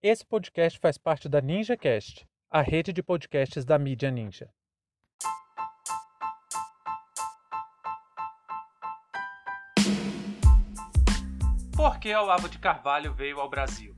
Esse podcast faz parte da NinjaCast, a rede de podcasts da mídia Ninja. Por que Olavo de Carvalho veio ao Brasil?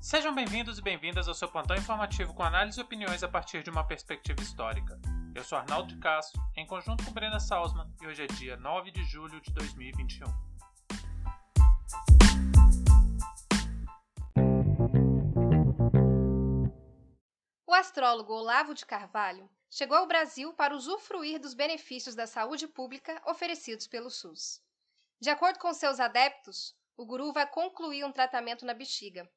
Sejam bem-vindos e bem-vindas ao seu plantão informativo com análise e opiniões a partir de uma perspectiva histórica. Eu sou Arnaldo de Castro, em conjunto com Brenda Salzman, e hoje é dia 9 de julho de 2021. Astrólogo Olavo de Carvalho chegou ao Brasil para usufruir dos benefícios da saúde pública oferecidos pelo SUS. De acordo com seus adeptos, o guru vai concluir um tratamento na bexiga.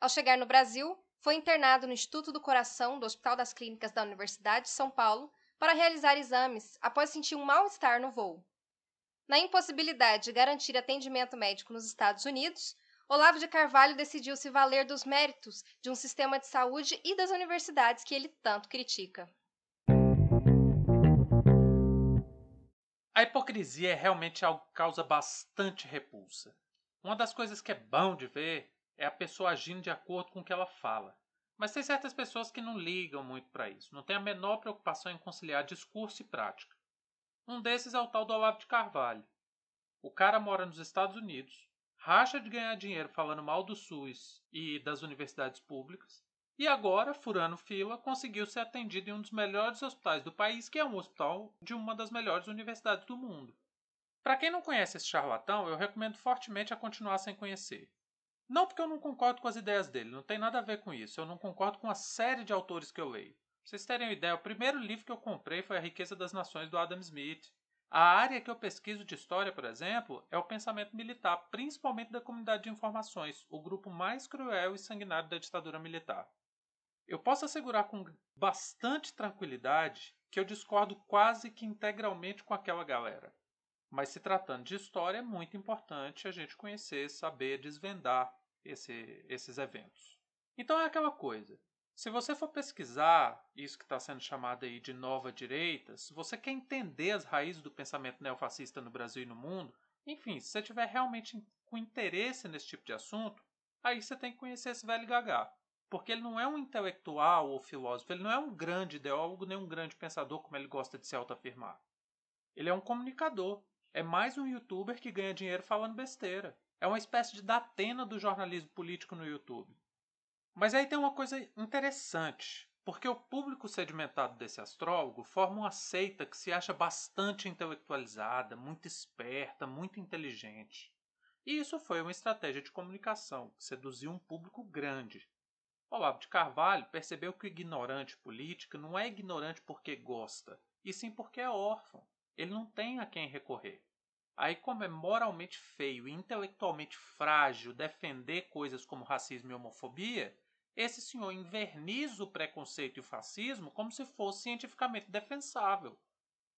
Ao chegar no Brasil, foi internado no Instituto do Coração do Hospital das Clínicas da Universidade de São Paulo para realizar exames após sentir um mal-estar no voo. Na impossibilidade de garantir atendimento médico nos Estados Unidos, Olavo de Carvalho decidiu se valer dos méritos de um sistema de saúde e das universidades que ele tanto critica. A hipocrisia é realmente algo que causa bastante repulsa. Uma das coisas que é bom de ver é a pessoa agindo de acordo com o que ela fala. Mas tem certas pessoas que não ligam muito para isso, não tem a menor preocupação em conciliar discurso e prática. Um desses é o tal do Olavo de Carvalho. O cara mora nos Estados Unidos, racha de ganhar dinheiro falando mal do SUS e das universidades públicas, e agora, furando fila, conseguiu ser atendido em um dos melhores hospitais do país, que é um hospital de uma das melhores universidades do mundo. Para quem não conhece esse charlatão, eu recomendo fortemente a continuar sem conhecer. Não porque eu não concordo com as ideias dele, não tem nada a ver com isso. Eu não concordo com a série de autores que eu leio. Pra vocês terem uma ideia, o primeiro livro que eu comprei foi A Riqueza das Nações do Adam Smith. A área que eu pesquiso de história, por exemplo, é o pensamento militar, principalmente da comunidade de informações, o grupo mais cruel e sanguinário da ditadura militar. Eu posso assegurar com bastante tranquilidade que eu discordo quase que integralmente com aquela galera. Mas se tratando de história, é muito importante a gente conhecer, saber, desvendar esse, esses eventos. Então é aquela coisa. Se você for pesquisar isso que está sendo chamado aí de nova direita, se você quer entender as raízes do pensamento neofascista no Brasil e no mundo, enfim, se você tiver realmente com interesse nesse tipo de assunto, aí você tem que conhecer esse velho gagá. Porque ele não é um intelectual ou filósofo, ele não é um grande ideólogo nem um grande pensador, como ele gosta de se autoafirmar. Ele é um comunicador, é mais um youtuber que ganha dinheiro falando besteira. É uma espécie de datena do jornalismo político no YouTube. Mas aí tem uma coisa interessante, porque o público sedimentado desse astrólogo forma uma seita que se acha bastante intelectualizada, muito esperta, muito inteligente. E isso foi uma estratégia de comunicação que seduziu um público grande. Olavo de Carvalho percebeu que o ignorante político não é ignorante porque gosta, e sim porque é órfão. Ele não tem a quem recorrer. Aí, como é moralmente feio e intelectualmente frágil defender coisas como racismo e homofobia, esse senhor inverniza o preconceito e o fascismo como se fosse cientificamente defensável.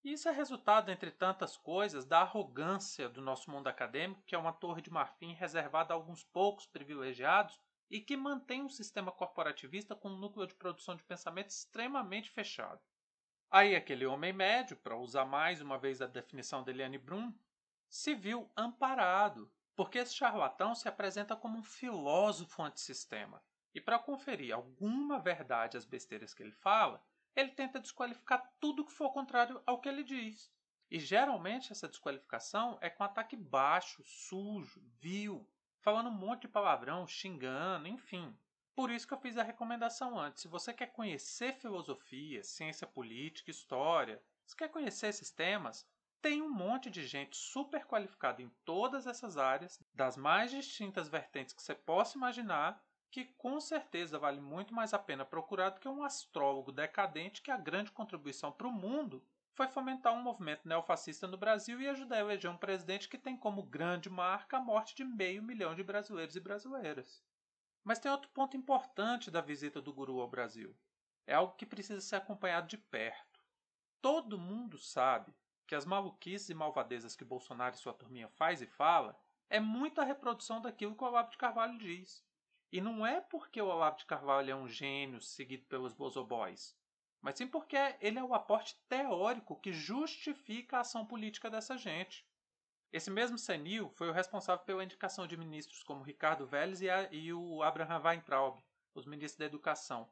Isso é resultado, entre tantas coisas, da arrogância do nosso mundo acadêmico, que é uma torre de marfim reservada a alguns poucos privilegiados e que mantém um sistema corporativista com um núcleo de produção de pensamento extremamente fechado. Aí aquele homem médio, para usar mais uma vez a definição de Eliane Brum, se viu amparado, porque esse charlatão se apresenta como um filósofo antissistema. E para conferir alguma verdade às besteiras que ele fala, ele tenta desqualificar tudo que for contrário ao que ele diz. E geralmente essa desqualificação é com ataque baixo, sujo, vil, falando um monte de palavrão, xingando, enfim. Por isso que eu fiz a recomendação antes. Se você quer conhecer filosofia, ciência política, história, se quer conhecer esses temas, tem um monte de gente super qualificada em todas essas áreas, das mais distintas vertentes que você possa imaginar, que com certeza vale muito mais a pena procurar do que um astrólogo decadente que a grande contribuição para o mundo foi fomentar um movimento neofascista no Brasil e ajudar a eleger um presidente que tem como grande marca a morte de meio milhão de brasileiros e brasileiras. Mas tem outro ponto importante da visita do guru ao Brasil. É algo que precisa ser acompanhado de perto. Todo mundo sabe que as maluquices e malvadezas que Bolsonaro e sua turminha faz e fala é muito a reprodução daquilo que o Olavo de Carvalho diz. E não é porque o Olavo de Carvalho é um gênio seguido pelos bozoboys, mas sim porque ele é o aporte teórico que justifica a ação política dessa gente. Esse mesmo senil foi o responsável pela indicação de ministros como Ricardo Vélez e, a, e o Abraham Weintraub, os ministros da Educação.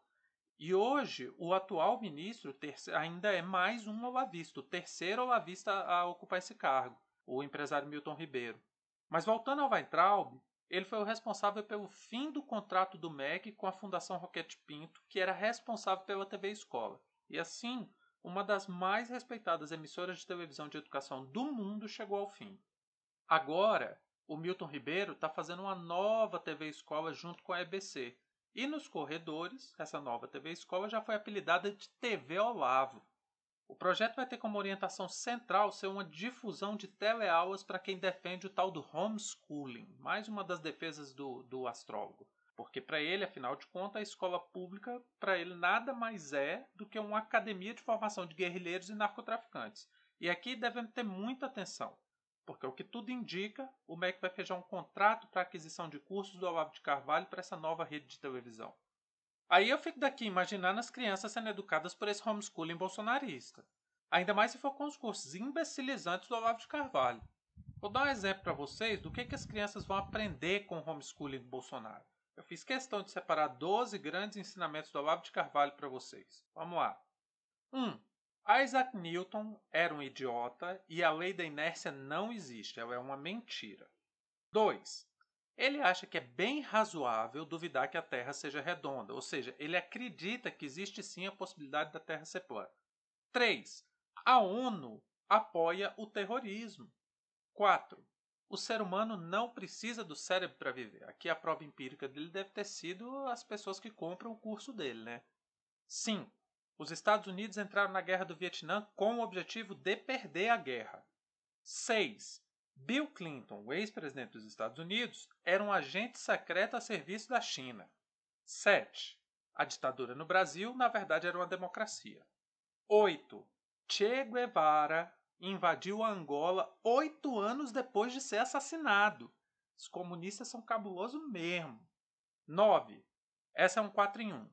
E hoje, o atual ministro ainda é mais um olavista, o terceiro olavista a ocupar esse cargo, o empresário Milton Ribeiro. Mas voltando ao Weintraub, ele foi o responsável pelo fim do contrato do MEC com a Fundação Roquete Pinto, que era responsável pela TV Escola. E assim, uma das mais respeitadas emissoras de televisão de educação do mundo chegou ao fim. Agora, o Milton Ribeiro está fazendo uma nova TV Escola junto com a EBC. E nos corredores, essa nova TV Escola já foi apelidada de TV Olavo. O projeto vai ter como orientação central ser uma difusão de teleaulas para quem defende o tal do homeschooling, mais uma das defesas do, do astrólogo. Porque para ele, afinal de contas, a escola pública, para ele, nada mais é do que uma academia de formação de guerrilheiros e narcotraficantes. E aqui devemos ter muita atenção, porque o que tudo indica, o MEC vai fechar um contrato para aquisição de cursos do Olavo de Carvalho para essa nova rede de televisão. Aí eu fico daqui imaginando as crianças sendo educadas por esse homeschooling bolsonarista. Ainda mais se for com os cursos imbecilizantes do Olavo de Carvalho. Vou dar um exemplo para vocês do que, que as crianças vão aprender com o homeschooling do Bolsonaro. Eu fiz questão de separar 12 grandes ensinamentos do Olavo de Carvalho para vocês. Vamos lá. 1. Um, Isaac Newton era um idiota e a lei da inércia não existe, ela é uma mentira. 2. Ele acha que é bem razoável duvidar que a Terra seja redonda, ou seja, ele acredita que existe sim a possibilidade da Terra ser plana. 3. A ONU apoia o terrorismo. 4. O ser humano não precisa do cérebro para viver. Aqui a prova empírica dele deve ter sido as pessoas que compram o curso dele, né? 5. Os Estados Unidos entraram na guerra do Vietnã com o objetivo de perder a guerra. 6. Bill Clinton, o ex-presidente dos Estados Unidos, era um agente secreto a serviço da China. 7. A ditadura no Brasil, na verdade, era uma democracia. 8. Che Guevara invadiu a Angola oito anos depois de ser assassinado. Os comunistas são cabulosos mesmo. 9. Essa é um 4 em 1.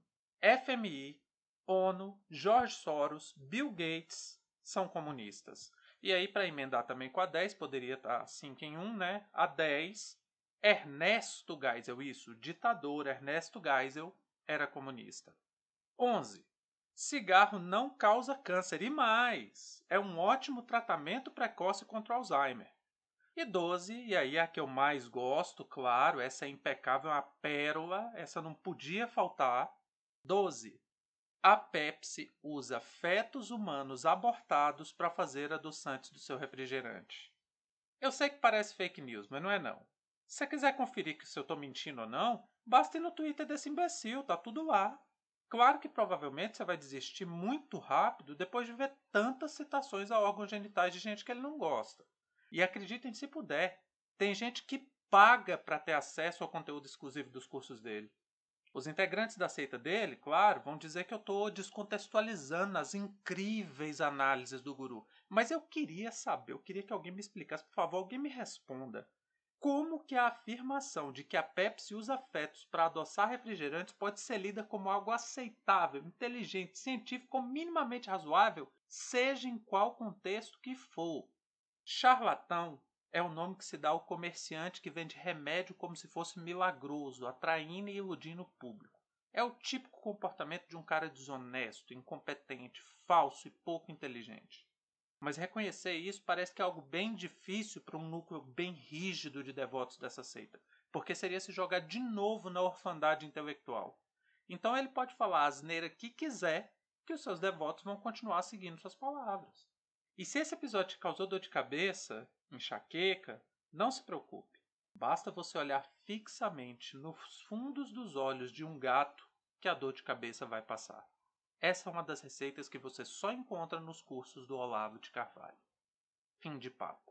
FMI, ONU, George Soros, Bill Gates são comunistas. E aí, para emendar também com a 10, poderia estar 5 em 1, né? A 10, Ernesto Geisel, isso, ditador Ernesto Geisel era comunista. 11. Cigarro não causa câncer e mais, é um ótimo tratamento precoce contra Alzheimer. E 12, e aí a que eu mais gosto, claro, essa é impecável, uma pérola, essa não podia faltar. 12. A Pepsi usa fetos humanos abortados para fazer adoçantes do seu refrigerante. Eu sei que parece fake news, mas não é não. Se você quiser conferir se eu estou mentindo ou não, basta ir no Twitter desse imbecil, tá tudo lá. Claro que provavelmente você vai desistir muito rápido depois de ver tantas citações a órgãos genitais de gente que ele não gosta. E acreditem se puder, tem gente que paga para ter acesso ao conteúdo exclusivo dos cursos dele. Os integrantes da seita dele, claro, vão dizer que eu estou descontextualizando as incríveis análises do guru. Mas eu queria saber, eu queria que alguém me explicasse, por favor, alguém me responda. Como que a afirmação de que a Pepsi usa fetos para adoçar refrigerantes pode ser lida como algo aceitável, inteligente, científico ou minimamente razoável, seja em qual contexto que for? Charlatão é o nome que se dá ao comerciante que vende remédio como se fosse milagroso, atraindo e iludindo o público. É o típico comportamento de um cara desonesto, incompetente, falso e pouco inteligente. Mas reconhecer isso parece que é algo bem difícil para um núcleo bem rígido de devotos dessa seita, porque seria se jogar de novo na orfandade intelectual. Então ele pode falar a asneira que quiser, que os seus devotos vão continuar seguindo suas palavras. E se esse episódio te causou dor de cabeça, enxaqueca, não se preocupe. Basta você olhar fixamente nos fundos dos olhos de um gato que a dor de cabeça vai passar. Essa é uma das receitas que você só encontra nos cursos do Olavo de Carvalho. Fim de papo.